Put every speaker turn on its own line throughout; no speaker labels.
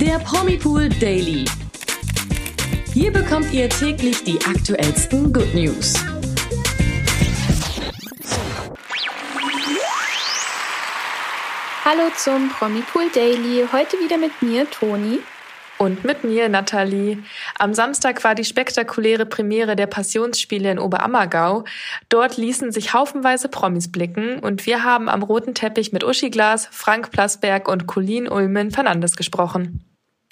Der Promipool Daily. Hier bekommt ihr täglich die aktuellsten Good News.
Hallo zum Promipool Daily. Heute wieder mit mir, Toni.
Und mit mir, Nathalie. Am Samstag war die spektakuläre Premiere der Passionsspiele in Oberammergau. Dort ließen sich haufenweise Promis blicken und wir haben am roten Teppich mit Uschi Glas, Frank Plasberg und Colin Ulmen Fernandes gesprochen.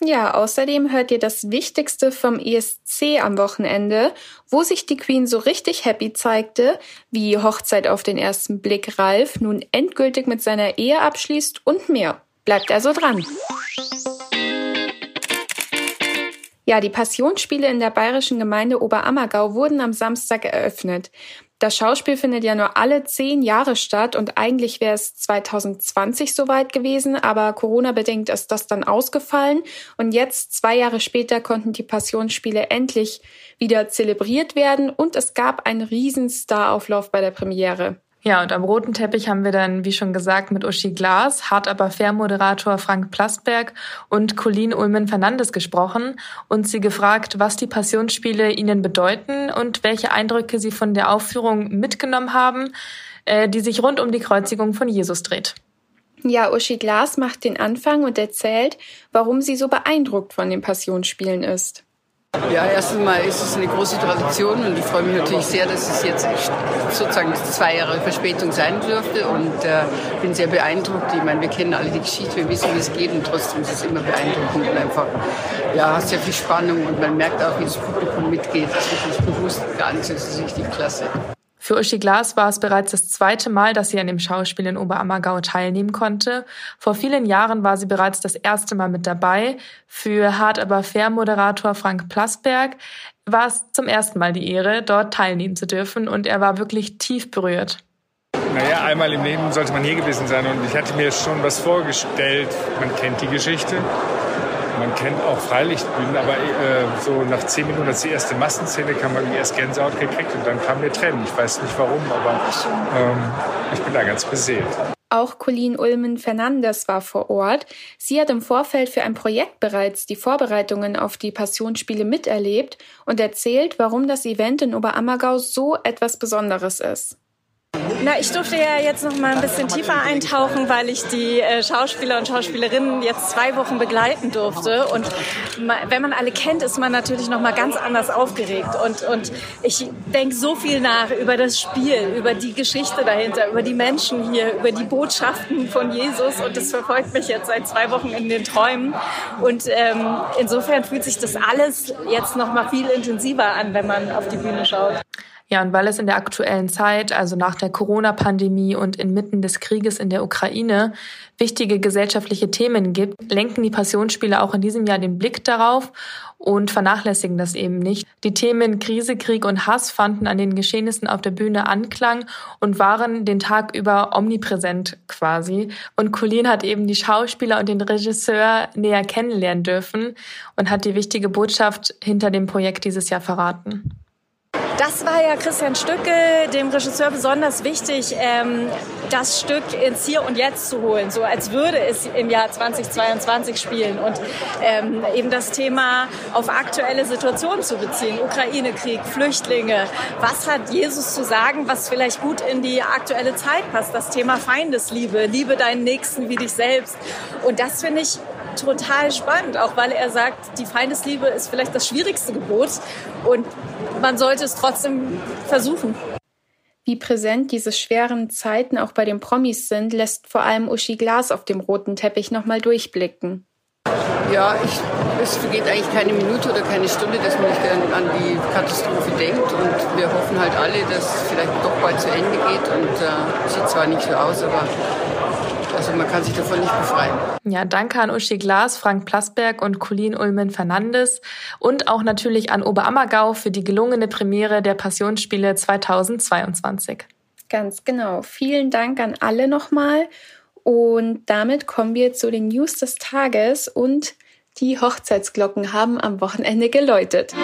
Ja, außerdem hört ihr das Wichtigste vom ESC am Wochenende, wo sich die Queen so richtig happy zeigte, wie Hochzeit auf den ersten Blick Ralf nun endgültig mit seiner Ehe abschließt und mehr. Bleibt also dran. Ja, die Passionsspiele in der bayerischen Gemeinde Oberammergau wurden am Samstag eröffnet. Das Schauspiel findet ja nur alle zehn Jahre statt und eigentlich wäre es 2020 soweit gewesen, aber Corona-bedingt ist das dann ausgefallen und jetzt, zwei Jahre später, konnten die Passionsspiele endlich wieder zelebriert werden und es gab einen riesen Starauflauf bei der Premiere.
Ja, und am roten Teppich haben wir dann, wie schon gesagt, mit Uschi Glas, hart aber fair Moderator Frank Plasberg und Colleen Ulmen Fernandes gesprochen und sie gefragt, was die Passionsspiele ihnen bedeuten und welche Eindrücke sie von der Aufführung mitgenommen haben, äh, die sich rund um die Kreuzigung von Jesus dreht.
Ja, Uschi Glas macht den Anfang und erzählt, warum sie so beeindruckt von den Passionsspielen ist.
Ja, erstens mal ist es eine große Tradition und ich freue mich natürlich sehr, dass es jetzt sozusagen zwei Jahre Verspätung sein dürfte und äh, bin sehr beeindruckt. Ich meine, wir kennen alle die Geschichte, wir wissen, wie es geht und trotzdem ist es immer beeindruckend und einfach, ja, sehr viel Spannung und man merkt auch, wie das Publikum mitgeht. Das ist wirklich bewusst ganz, das ist richtig klasse.
Für Uschi Glas war es bereits das zweite Mal, dass sie an dem Schauspiel in Oberammergau teilnehmen konnte. Vor vielen Jahren war sie bereits das erste Mal mit dabei. Für Hart aber fair Moderator Frank Plasberg war es zum ersten Mal die Ehre, dort teilnehmen zu dürfen und er war wirklich tief berührt.
Naja, einmal im Leben sollte man hier gewesen sein und ich hatte mir schon was vorgestellt. Man kennt die Geschichte man kennt auch Freilichtbühnen, aber äh, so nach zehn Minuten, als die erste Massenszene kam, ich erst Gänsehaut gekriegt und dann kamen mir Tränen. Ich weiß nicht warum, aber ähm, ich bin da ganz beseelt.
Auch Colleen Ulmen Fernandes war vor Ort. Sie hat im Vorfeld für ein Projekt bereits die Vorbereitungen auf die Passionsspiele miterlebt und erzählt, warum das Event in Oberammergau so etwas Besonderes ist.
Na, ich durfte ja jetzt noch mal ein bisschen tiefer eintauchen, weil ich die äh, Schauspieler und Schauspielerinnen jetzt zwei Wochen begleiten durfte. Und wenn man alle kennt, ist man natürlich noch mal ganz anders aufgeregt. Und, und ich denke so viel nach über das Spiel, über die Geschichte dahinter, über die Menschen hier, über die Botschaften von Jesus. Und das verfolgt mich jetzt seit zwei Wochen in den Träumen. Und ähm, insofern fühlt sich das alles jetzt noch mal viel intensiver an, wenn man auf die Bühne schaut.
Ja, und weil es in der aktuellen Zeit, also nach der Corona-Pandemie und inmitten des Krieges in der Ukraine, wichtige gesellschaftliche Themen gibt, lenken die Passionsspiele auch in diesem Jahr den Blick darauf und vernachlässigen das eben nicht. Die Themen Krise, Krieg und Hass fanden an den Geschehnissen auf der Bühne Anklang und waren den Tag über omnipräsent quasi. Und Colleen hat eben die Schauspieler und den Regisseur näher kennenlernen dürfen und hat die wichtige Botschaft hinter dem Projekt dieses Jahr verraten.
Das war ja Christian Stücke, dem Regisseur besonders wichtig, ähm, das Stück ins Hier und Jetzt zu holen, so als würde es im Jahr 2022 spielen und ähm, eben das Thema auf aktuelle Situationen zu beziehen, Ukraine-Krieg, Flüchtlinge. Was hat Jesus zu sagen, was vielleicht gut in die aktuelle Zeit passt? Das Thema Feindesliebe, liebe deinen Nächsten wie dich selbst. Und das finde ich total spannend, auch weil er sagt, die Feindesliebe ist vielleicht das schwierigste Gebot und man sollte es trotzdem versuchen.
Wie präsent diese schweren Zeiten auch bei den Promis sind, lässt vor allem Uschi Glas auf dem roten Teppich nochmal durchblicken.
Ja, ich, es vergeht eigentlich keine Minute oder keine Stunde, dass man nicht an die Katastrophe denkt. Und wir hoffen halt alle, dass es vielleicht doch bald zu Ende geht. Und äh, sieht zwar nicht so aus, aber also man kann sich davon nicht befreien.
Ja, danke an Uschi Glas, Frank Plasberg und Colin Ulmen Fernandes und auch natürlich an Oberammergau für die gelungene Premiere der Passionsspiele 2022.
Ganz genau. Vielen Dank an alle nochmal. Und damit kommen wir zu den News des Tages und die Hochzeitsglocken haben am Wochenende geläutet.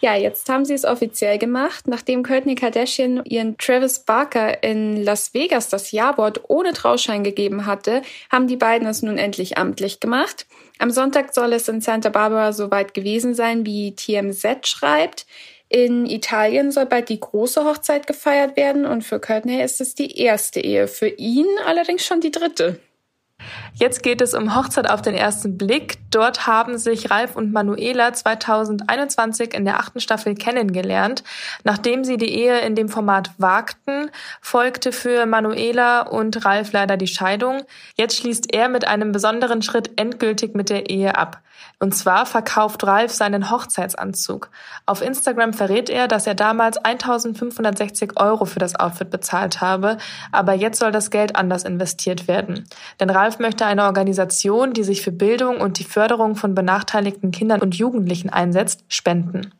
Ja, jetzt haben sie es offiziell gemacht. Nachdem Courtney Kardashian ihren Travis Barker in Las Vegas das Jawort ohne Trauschein gegeben hatte, haben die beiden es nun endlich amtlich gemacht. Am Sonntag soll es in Santa Barbara soweit gewesen sein, wie TMZ schreibt. In Italien soll bald die große Hochzeit gefeiert werden und für Courtney ist es die erste Ehe, für ihn allerdings schon die dritte.
Jetzt geht es um Hochzeit auf den ersten Blick. Dort haben sich Ralf und Manuela 2021 in der achten Staffel kennengelernt. Nachdem sie die Ehe in dem Format wagten, folgte für Manuela und Ralf leider die Scheidung. Jetzt schließt er mit einem besonderen Schritt endgültig mit der Ehe ab. Und zwar verkauft Ralf seinen Hochzeitsanzug. Auf Instagram verrät er, dass er damals 1560 Euro für das Outfit bezahlt habe, aber jetzt soll das Geld anders investiert werden. Denn Ralf möchte eine Organisation, die sich für Bildung und die Förderung von benachteiligten Kindern und Jugendlichen einsetzt, spenden.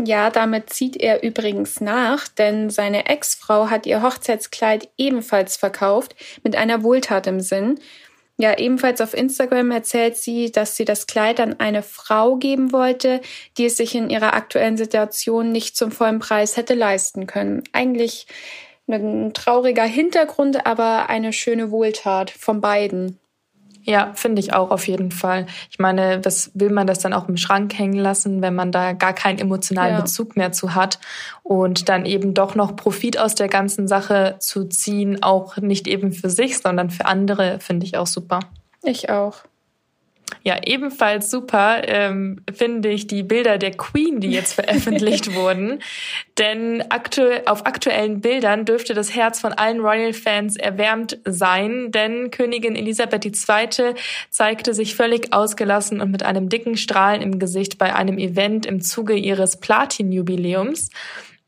Ja, damit zieht er übrigens nach, denn seine Ex-Frau hat ihr Hochzeitskleid ebenfalls verkauft, mit einer Wohltat im Sinn. Ja, ebenfalls auf Instagram erzählt sie, dass sie das Kleid an eine Frau geben wollte, die es sich in ihrer aktuellen Situation nicht zum vollen Preis hätte leisten können. Eigentlich ein trauriger Hintergrund, aber eine schöne Wohltat von beiden.
Ja, finde ich auch auf jeden Fall. Ich meine, was will man das dann auch im Schrank hängen lassen, wenn man da gar keinen emotionalen ja. Bezug mehr zu hat und dann eben doch noch Profit aus der ganzen Sache zu ziehen, auch nicht eben für sich, sondern für andere, finde ich auch super.
Ich auch.
Ja, ebenfalls super ähm, finde ich die Bilder der Queen, die jetzt veröffentlicht wurden. Denn aktu auf aktuellen Bildern dürfte das Herz von allen Royal-Fans erwärmt sein, denn Königin Elisabeth II. zeigte sich völlig ausgelassen und mit einem dicken Strahlen im Gesicht bei einem Event im Zuge ihres Platin-Jubiläums.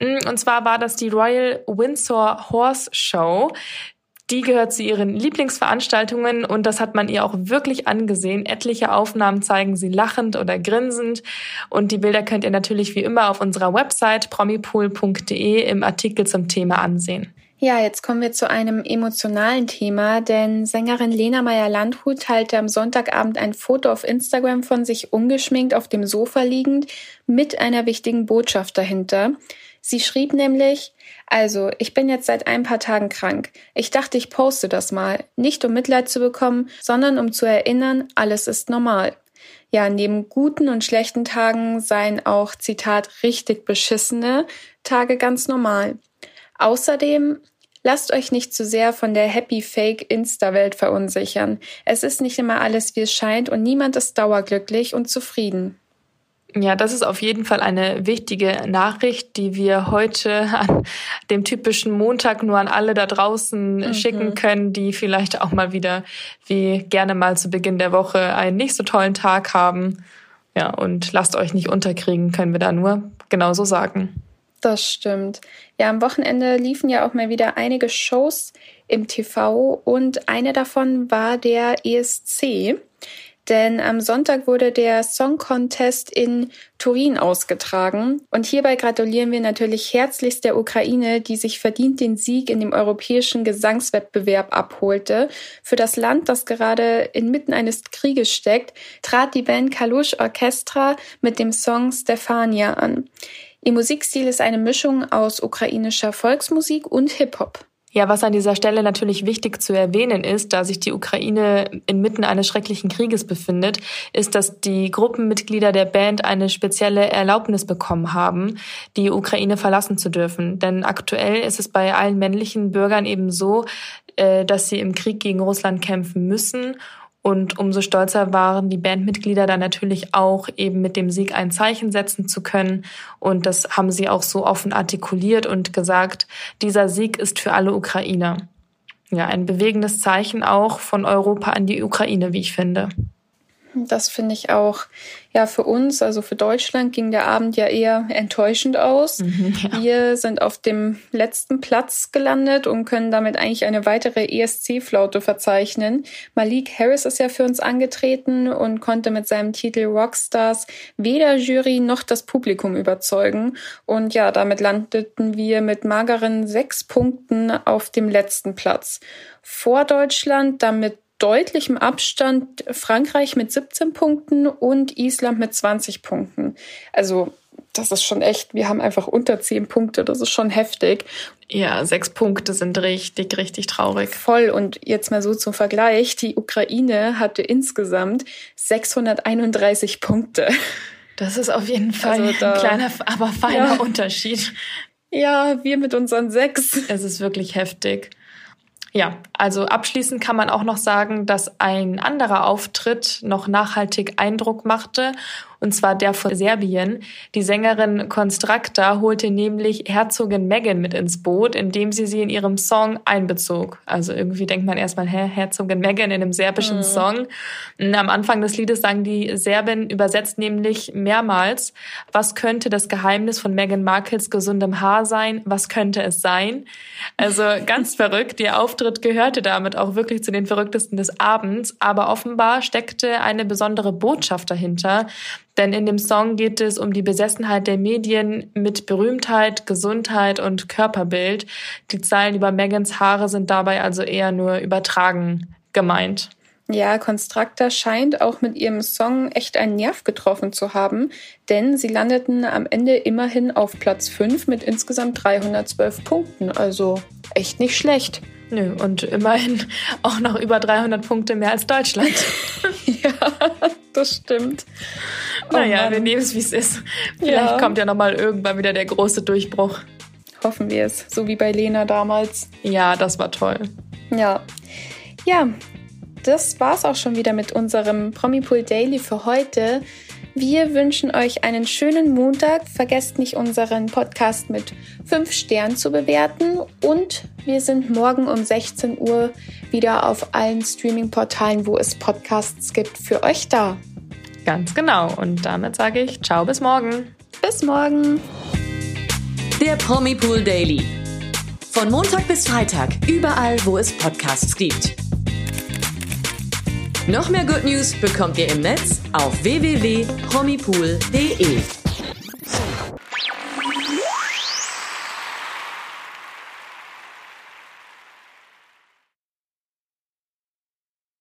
Und zwar war das die Royal Windsor Horse Show. Die gehört zu ihren Lieblingsveranstaltungen und das hat man ihr auch wirklich angesehen. Etliche Aufnahmen zeigen sie lachend oder grinsend und die Bilder könnt ihr natürlich wie immer auf unserer Website promipool.de im Artikel zum Thema ansehen.
Ja, jetzt kommen wir zu einem emotionalen Thema, denn Sängerin Lena Meyer-Landrut teilte am Sonntagabend ein Foto auf Instagram von sich ungeschminkt auf dem Sofa liegend mit einer wichtigen Botschaft dahinter. Sie schrieb nämlich, also, ich bin jetzt seit ein paar Tagen krank. Ich dachte, ich poste das mal. Nicht um Mitleid zu bekommen, sondern um zu erinnern, alles ist normal. Ja, neben guten und schlechten Tagen seien auch, Zitat, richtig beschissene Tage ganz normal. Außerdem, lasst euch nicht zu sehr von der Happy Fake Insta-Welt verunsichern. Es ist nicht immer alles, wie es scheint und niemand ist dauerglücklich und zufrieden.
Ja, das ist auf jeden Fall eine wichtige Nachricht, die wir heute an dem typischen Montag nur an alle da draußen mhm. schicken können, die vielleicht auch mal wieder wie gerne mal zu Beginn der Woche einen nicht so tollen Tag haben. Ja, und lasst euch nicht unterkriegen, können wir da nur genauso sagen.
Das stimmt. Ja, am Wochenende liefen ja auch mal wieder einige Shows im TV und eine davon war der ESC denn am Sonntag wurde der Song Contest in Turin ausgetragen. Und hierbei gratulieren wir natürlich herzlichst der Ukraine, die sich verdient den Sieg in dem europäischen Gesangswettbewerb abholte. Für das Land, das gerade inmitten eines Krieges steckt, trat die Band Kalush Orchestra mit dem Song Stefania an. Ihr Musikstil ist eine Mischung aus ukrainischer Volksmusik und Hip-Hop.
Ja, was an dieser Stelle natürlich wichtig zu erwähnen ist, da sich die Ukraine inmitten eines schrecklichen Krieges befindet, ist, dass die Gruppenmitglieder der Band eine spezielle Erlaubnis bekommen haben, die Ukraine verlassen zu dürfen. Denn aktuell ist es bei allen männlichen Bürgern eben so, äh, dass sie im Krieg gegen Russland kämpfen müssen und umso stolzer waren die Bandmitglieder dann natürlich auch eben mit dem Sieg ein Zeichen setzen zu können. Und das haben sie auch so offen artikuliert und gesagt, dieser Sieg ist für alle Ukrainer. Ja, ein bewegendes Zeichen auch von Europa an die Ukraine, wie ich finde.
Das finde ich auch. Ja, für uns, also für Deutschland, ging der Abend ja eher enttäuschend aus. Mhm, ja. Wir sind auf dem letzten Platz gelandet und können damit eigentlich eine weitere ESC-Flaute verzeichnen. Malik Harris ist ja für uns angetreten und konnte mit seinem Titel Rockstars weder Jury noch das Publikum überzeugen. Und ja, damit landeten wir mit mageren sechs Punkten auf dem letzten Platz. Vor Deutschland, damit deutlichem Abstand Frankreich mit 17 Punkten und Island mit 20 Punkten. Also das ist schon echt, wir haben einfach unter zehn Punkte, das ist schon heftig.
Ja, sechs Punkte sind richtig, richtig traurig.
Voll. Und jetzt mal so zum Vergleich, die Ukraine hatte insgesamt 631 Punkte.
Das ist auf jeden Fall also da, ein kleiner, aber feiner ja. Unterschied.
Ja, wir mit unseren sechs.
Es ist wirklich heftig. Ja, also abschließend kann man auch noch sagen, dass ein anderer Auftritt noch nachhaltig Eindruck machte und zwar der von Serbien. Die Sängerin Constracta holte nämlich Herzogin Megan mit ins Boot, indem sie sie in ihrem Song einbezog. Also irgendwie denkt man erstmal, hä, Herzogin Megan in einem serbischen mhm. Song. Am Anfang des Liedes sagen die Serbin übersetzt nämlich mehrmals, was könnte das Geheimnis von Meghan Markles gesundem Haar sein? Was könnte es sein? Also ganz verrückt. Ihr Auftritt gehörte damit auch wirklich zu den verrücktesten des Abends. Aber offenbar steckte eine besondere Botschaft dahinter. Denn in dem Song geht es um die Besessenheit der Medien mit Berühmtheit, Gesundheit und Körperbild. Die Zeilen über Megans Haare sind dabei also eher nur übertragen gemeint.
Ja, Constructor scheint auch mit ihrem Song echt einen Nerv getroffen zu haben, denn sie landeten am Ende immerhin auf Platz 5 mit insgesamt 312 Punkten, also echt nicht schlecht.
Nö, und immerhin auch noch über 300 Punkte mehr als Deutschland.
ja, das stimmt.
Oh naja, Mann. wir nehmen es, wie es ist. Vielleicht ja. kommt ja nochmal irgendwann wieder der große Durchbruch.
Hoffen wir es, so wie bei Lena damals.
Ja, das war toll.
Ja. Ja, das war's auch schon wieder mit unserem Promipool Daily für heute. Wir wünschen euch einen schönen Montag. Vergesst nicht, unseren Podcast mit 5 Sternen zu bewerten. Und wir sind morgen um 16 Uhr wieder auf allen Streaming-Portalen, wo es Podcasts gibt, für euch da.
Ganz genau. Und damit sage ich Ciao, bis morgen.
Bis morgen.
Der Promipool Daily. Von Montag bis Freitag, überall, wo es Podcasts gibt. Noch mehr Good News bekommt ihr im Netz auf www.promipool.de.